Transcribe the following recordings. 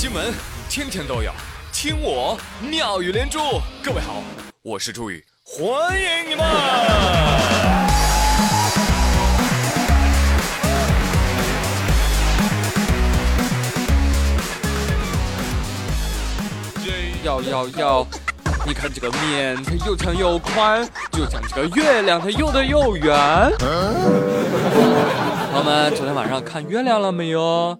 新闻天天都有，听我妙语连珠。各位好，我是朱宇，欢迎你们！要要要！你看这个面，它又长又宽，就像这个月亮，它又大又圆。朋友们，昨天晚上看月亮了没有？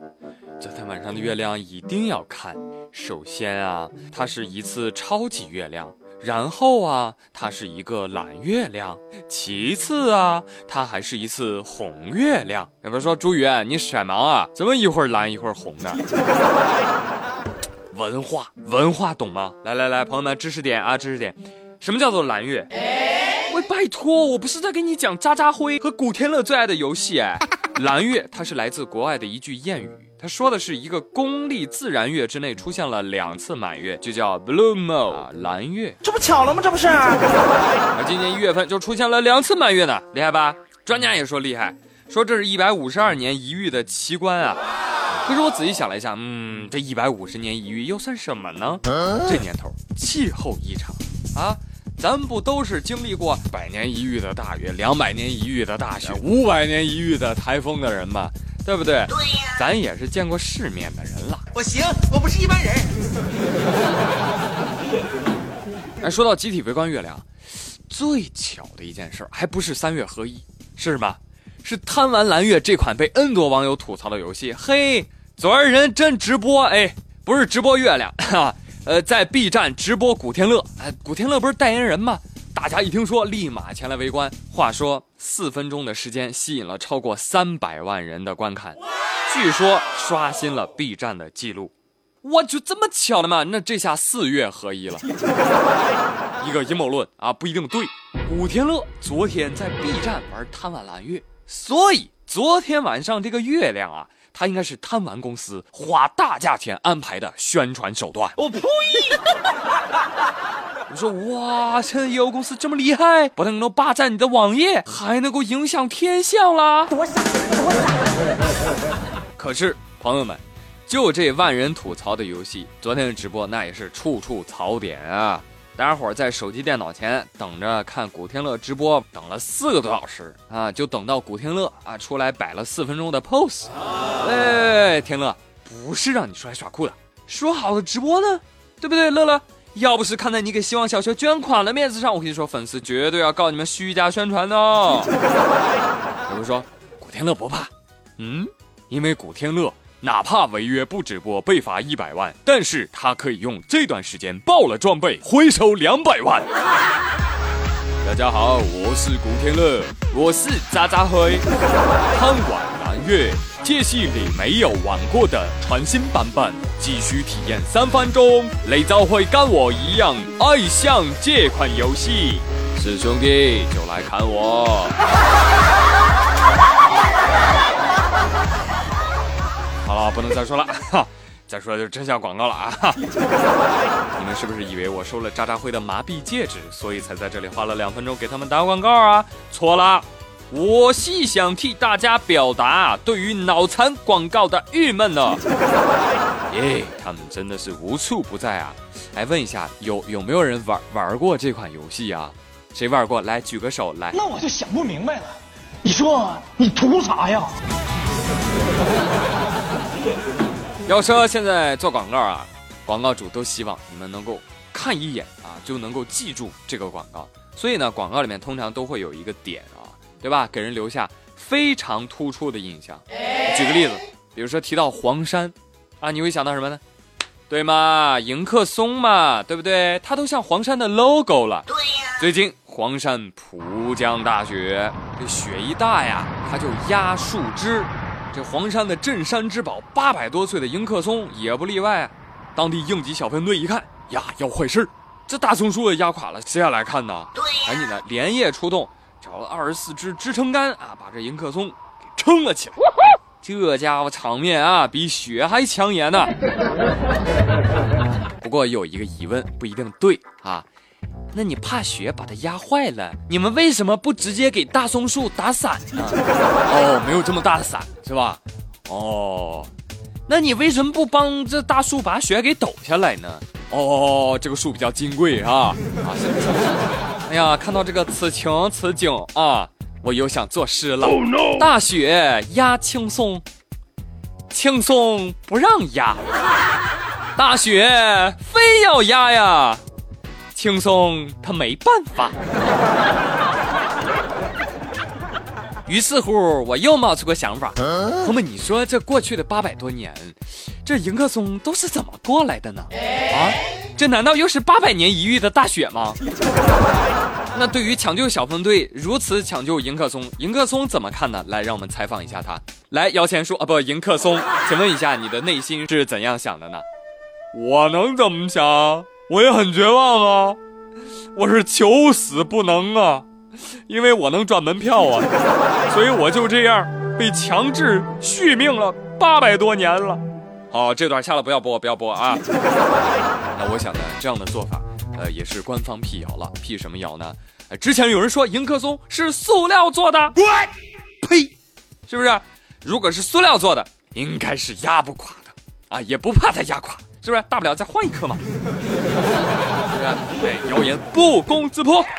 昨天晚上的月亮一定要看。首先啊，它是一次超级月亮；然后啊，它是一个蓝月亮；其次啊，它还是一次红月亮。要不说朱宇，你色盲啊？怎么一会儿蓝一会儿红的？文化文化懂吗？来来来，朋友们，知识点啊，知识点，什么叫做蓝月？喂，拜托，我不是在给你讲渣渣辉和古天乐最爱的游戏哎。蓝月，它是来自国外的一句谚语。他说的是一个公历自然月之内出现了两次满月，就叫 blue moon 蓝月，这不巧了吗？这不是？而今年一月份就出现了两次满月呢，厉害吧？专家也说厉害，说这是一百五十二年一遇的奇观啊。可是我仔细想了一下，嗯，这一百五十年一遇又算什么呢？这年头气候异常啊，咱不都是经历过百年一遇的大雨、两百年一遇的大雪、五百年一遇的台风的人吗？对不对？对呀，咱也是见过世面的人了。我行，我不是一般人。哎，说到集体围观月亮，最巧的一件事还不是三月合一，是什么？是贪玩蓝月这款被 N 多网友吐槽的游戏。嘿，昨儿人真直播，哎，不是直播月亮，哈，呃，在 B 站直播古天乐。哎，古天乐不是代言人吗？大家一听说，立马前来围观。话说，四分钟的时间吸引了超过三百万人的观看，据说刷新了 B 站的记录。我，就这么巧的吗？那这下四月合一了。一个阴谋论啊，不一定对。古天乐昨天在 B 站玩贪玩蓝月，所以昨天晚上这个月亮啊，它应该是贪玩公司花大价钱安排的宣传手段。我呸！我说哇，现在业务公司这么厉害，不但能够霸占你的网页，还能够影响天象啦！多傻，多傻！可是朋友们，就这万人吐槽的游戏，昨天的直播那也是处处槽点啊！大家伙在手机、电脑前等着看古天乐直播，等了四个多小时啊，就等到古天乐啊出来摆了四分钟的 pose。哎，天乐，不是让你出来耍酷的，说好的直播呢？对不对，乐乐？要不是看在你给希望小学捐款的面子上，我跟你说，粉丝绝对要告你们虚假宣传的。有人说古天乐不怕，嗯，因为古天乐哪怕违约不直播被罚一百万，但是他可以用这段时间爆了装备回收两百万。大家好，我是古天乐，我是渣渣辉，贪玩月。这系列没有玩过的全新版本，继续体验三分钟，你就会跟我一样爱上这款游戏。是兄弟就来看我。好了，不能再说了，哈，再说就真像广告了啊！你们是不是以为我收了渣渣辉的麻痹戒指，所以才在这里花了两分钟给他们打广告啊？错了。我是想替大家表达对于脑残广告的郁闷呢。耶，他们真的是无处不在啊！来问一下，有有没有人玩玩过这款游戏啊？谁玩过？来举个手来。那我就想不明白了，你说你图啥呀？要说现在做广告啊，广告主都希望你们能够看一眼啊，就能够记住这个广告。所以呢，广告里面通常都会有一个点啊。对吧？给人留下非常突出的印象。举个例子，比如说提到黄山，啊，你会想到什么呢？对嘛？迎客松嘛，对不对？它都像黄山的 logo 了。对呀。最近黄山普降大雪，这雪一大呀，它就压树枝。这黄山的镇山之宝，八百多岁的迎客松也不例外。当地应急小分队一看，呀，要坏事儿这大松树也压垮了，谁要来看呢？赶紧的，连夜出动。找了二十四支支撑杆啊，把这迎客松给撑了起来。这家伙场面啊，比雪还抢眼呢。不过有一个疑问，不一定对啊。那你怕雪把它压坏了，你们为什么不直接给大松树打伞呢？哦，没有这么大的伞是吧？哦，那你为什么不帮这大树把雪给抖下来呢？哦，这个树比较金贵啊！啊，哎呀，看到这个此情此景啊，我又想作诗了。大雪压青松，青松不让压，大雪非要压呀，青松他没办法。于是乎，我又冒出个想法，朋友们，你说这过去的八百多年，这迎客松都是怎么过来的呢？啊，这难道又是八百年一遇的大雪吗？那对于抢救小分队如此抢救迎客松，迎客松怎么看呢？来，让我们采访一下他。来，摇钱树啊，不，迎客松，请问一下，你的内心是怎样想的呢？我能怎么想？我也很绝望啊，我是求死不能啊。因为我能赚门票啊，所以我就这样被强制续命了八百多年了。好，这段下了不要播，不要播啊。那我想呢，这样的做法，呃，也是官方辟谣了。辟什么谣呢？之前有人说迎客松是塑料做的，呸，是不是？如果是塑料做的，应该是压不垮的啊，也不怕它压垮，是不是？大不了再换一颗嘛，是不是？对，谣言不攻自破。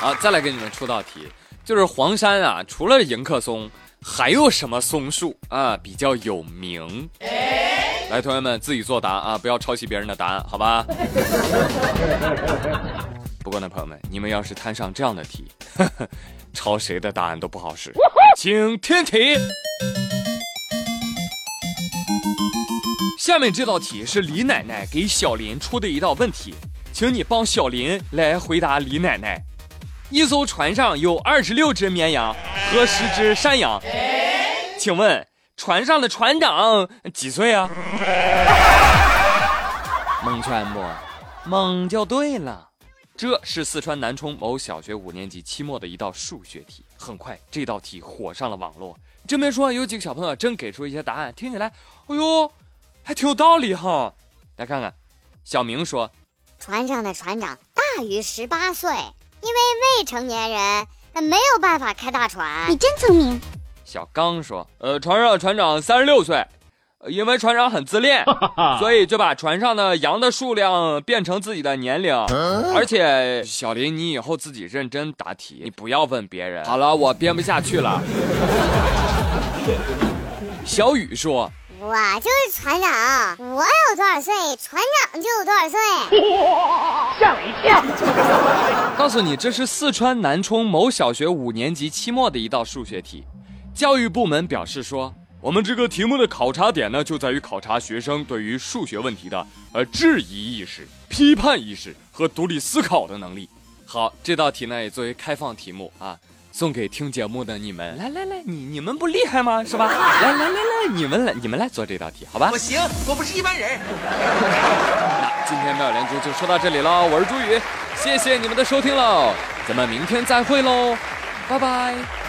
好，再来给你们出道题，就是黄山啊，除了迎客松，还有什么松树啊比较有名？来，同学们自己作答啊，不要抄袭别人的答案，好吧？不过呢，朋友们，你们要是摊上这样的题，抄谁的答案都不好使。请听题，下面这道题是李奶奶给小林出的一道问题，请你帮小林来回答李奶奶。一艘船上有二十六只绵羊和十只山羊，请问船上的船长几岁啊？蒙圈不？蒙就对了。这是四川南充某小学五年级期末的一道数学题。很快，这道题火上了网络。这边说有几个小朋友真给出一些答案，听起来，哎呦，还挺有道理哈。来看看，小明说，船上的船长大于十八岁。因为未成年人，那没有办法开大船。你真聪明。小刚说：“呃，船上船长三十六岁，因为船长很自恋，所以就把船上的羊的数量变成自己的年龄。而且，小林，你以后自己认真答题，你不要问别人。好了，我编不下去了。”小雨说。我就是船长，我有多少岁，船长就有多少岁。吓我一跳！告诉你，这是四川南充某小学五年级期末的一道数学题。教育部门表示说，我们这个题目的考察点呢，就在于考察学生对于数学问题的呃质疑意识、批判意识和独立思考的能力。好，这道题呢也作为开放题目啊。送给听节目的你们，来来来，你你们不厉害吗？是吧？来来来来，你们来你们来做这道题，好吧？我行，我不是一般人。那今天妙连珠就说到这里了，我是朱宇，谢谢你们的收听喽，咱们明天再会喽，拜拜。